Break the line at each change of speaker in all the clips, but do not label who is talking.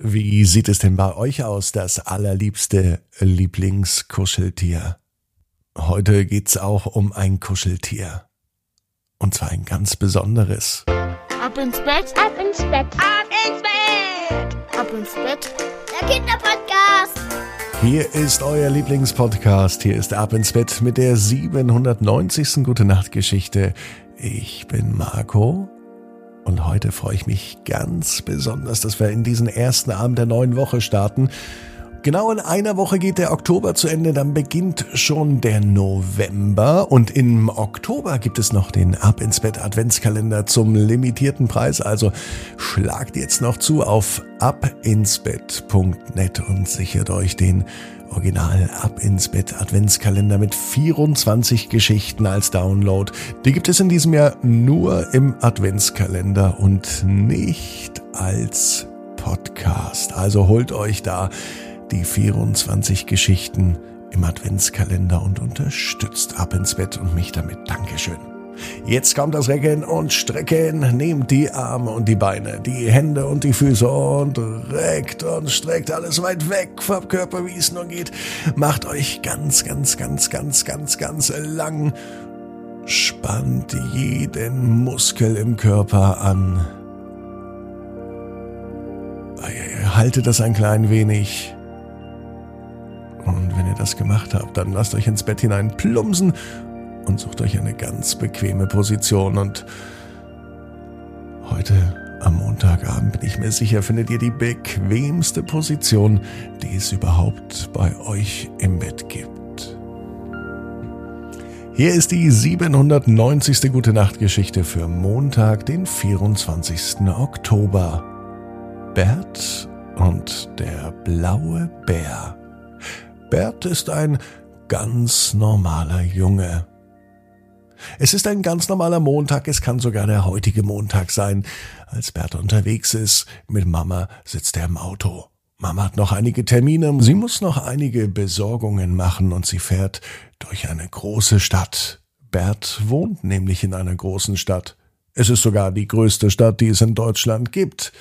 Wie sieht es denn bei euch aus, das allerliebste Lieblingskuscheltier? Heute geht's auch um ein Kuscheltier. Und zwar ein ganz besonderes.
Ab ins Bett, ab ins Bett, ab ins Bett, ab ins Bett. Der Kinderpodcast.
Hier ist euer Lieblingspodcast. Hier ist Ab ins Bett mit der 790. Gute Nacht Geschichte. Ich bin Marco und heute freue ich mich ganz besonders, dass wir in diesen ersten Abend der neuen Woche starten. Genau in einer Woche geht der Oktober zu Ende, dann beginnt schon der November und im Oktober gibt es noch den Ab ins Bett Adventskalender zum limitierten Preis. Also schlagt jetzt noch zu auf abinsbett.net und sichert euch den Original Ab ins Bett Adventskalender mit 24 Geschichten als Download. Die gibt es in diesem Jahr nur im Adventskalender und nicht als Podcast. Also holt euch da die 24 Geschichten im Adventskalender und unterstützt Ab ins Bett und mich damit. Dankeschön. Jetzt kommt das Recken und Strecken. Nehmt die Arme und die Beine, die Hände und die Füße und reckt und streckt alles weit weg vom Körper, wie es nur geht. Macht euch ganz, ganz, ganz, ganz, ganz, ganz lang. Spannt jeden Muskel im Körper an. Haltet das ein klein wenig. Und wenn ihr das gemacht habt, dann lasst euch ins Bett hinein plumpsen und sucht euch eine ganz bequeme Position. Und heute am Montagabend bin ich mir sicher, findet ihr die bequemste Position, die es überhaupt bei euch im Bett gibt. Hier ist die 790. Gute Nacht Geschichte für Montag, den 24. Oktober. Bert und der blaue Bär. Bert ist ein ganz normaler Junge. Es ist ein ganz normaler Montag, es kann sogar der heutige Montag sein. Als Bert unterwegs ist, mit Mama sitzt er im Auto. Mama hat noch einige Termine, sie muss noch einige Besorgungen machen und sie fährt durch eine große Stadt. Bert wohnt nämlich in einer großen Stadt. Es ist sogar die größte Stadt, die es in Deutschland gibt.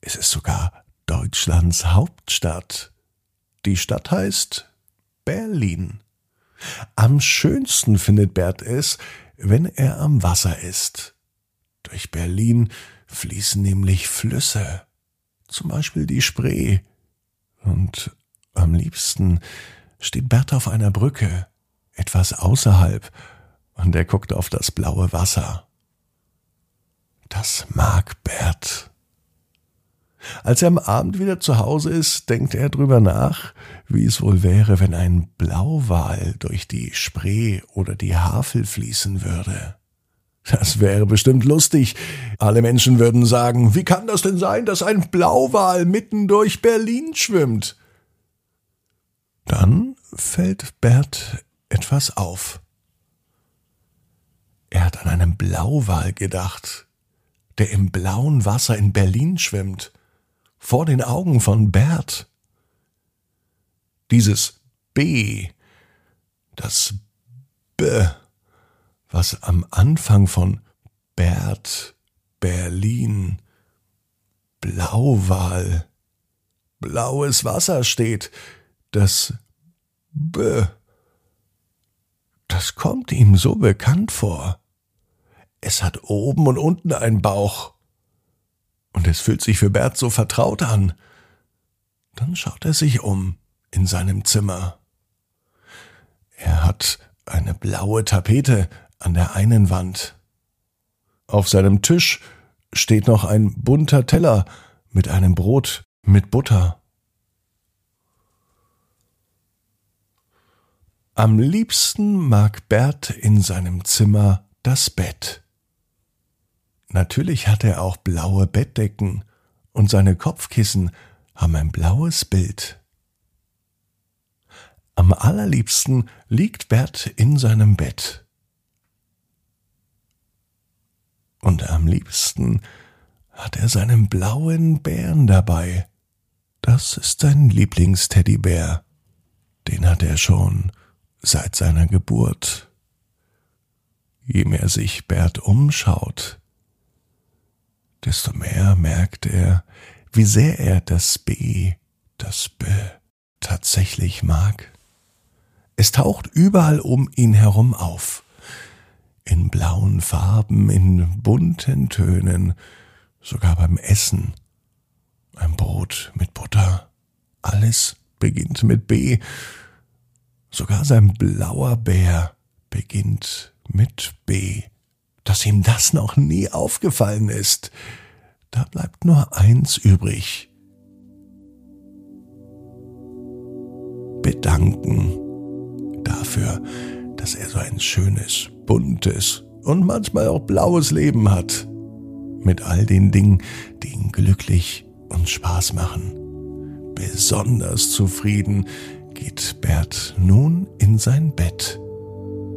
Es ist sogar Deutschlands Hauptstadt. Die Stadt heißt Berlin. Am schönsten findet Bert es, wenn er am Wasser ist. Durch Berlin fließen nämlich Flüsse, zum Beispiel die Spree. Und am liebsten steht Bert auf einer Brücke, etwas außerhalb, und er guckt auf das blaue Wasser. Das mag Bert. Als er am Abend wieder zu Hause ist, denkt er drüber nach, wie es wohl wäre, wenn ein Blauwal durch die Spree oder die Havel fließen würde. Das wäre bestimmt lustig. Alle Menschen würden sagen, wie kann das denn sein, dass ein Blauwal mitten durch Berlin schwimmt? Dann fällt Bert etwas auf. Er hat an einen Blauwal gedacht, der im blauen Wasser in Berlin schwimmt vor den Augen von Bert. Dieses B, das B, was am Anfang von Bert, Berlin, Blauwal, blaues Wasser steht, das B, das kommt ihm so bekannt vor. Es hat oben und unten einen Bauch. Und es fühlt sich für Bert so vertraut an. Dann schaut er sich um in seinem Zimmer. Er hat eine blaue Tapete an der einen Wand. Auf seinem Tisch steht noch ein bunter Teller mit einem Brot mit Butter. Am liebsten mag Bert in seinem Zimmer das Bett. Natürlich hat er auch blaue Bettdecken und seine Kopfkissen haben ein blaues Bild. Am allerliebsten liegt Bert in seinem Bett. Und am liebsten hat er seinen blauen Bären dabei. Das ist sein Lieblingsteddybär. Den hat er schon seit seiner Geburt. Je mehr sich Bert umschaut, desto mehr merkt er, wie sehr er das B, das B tatsächlich mag. Es taucht überall um ihn herum auf. In blauen Farben, in bunten Tönen, sogar beim Essen. Ein Brot mit Butter. Alles beginnt mit B. Sogar sein blauer Bär beginnt mit B. Dass ihm das noch nie aufgefallen ist. Da bleibt nur eins übrig. Bedanken dafür, dass er so ein schönes, buntes und manchmal auch blaues Leben hat. Mit all den Dingen, die ihn glücklich und Spaß machen. Besonders zufrieden geht Bert nun in sein Bett.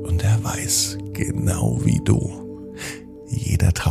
Und er weiß, genau wie du,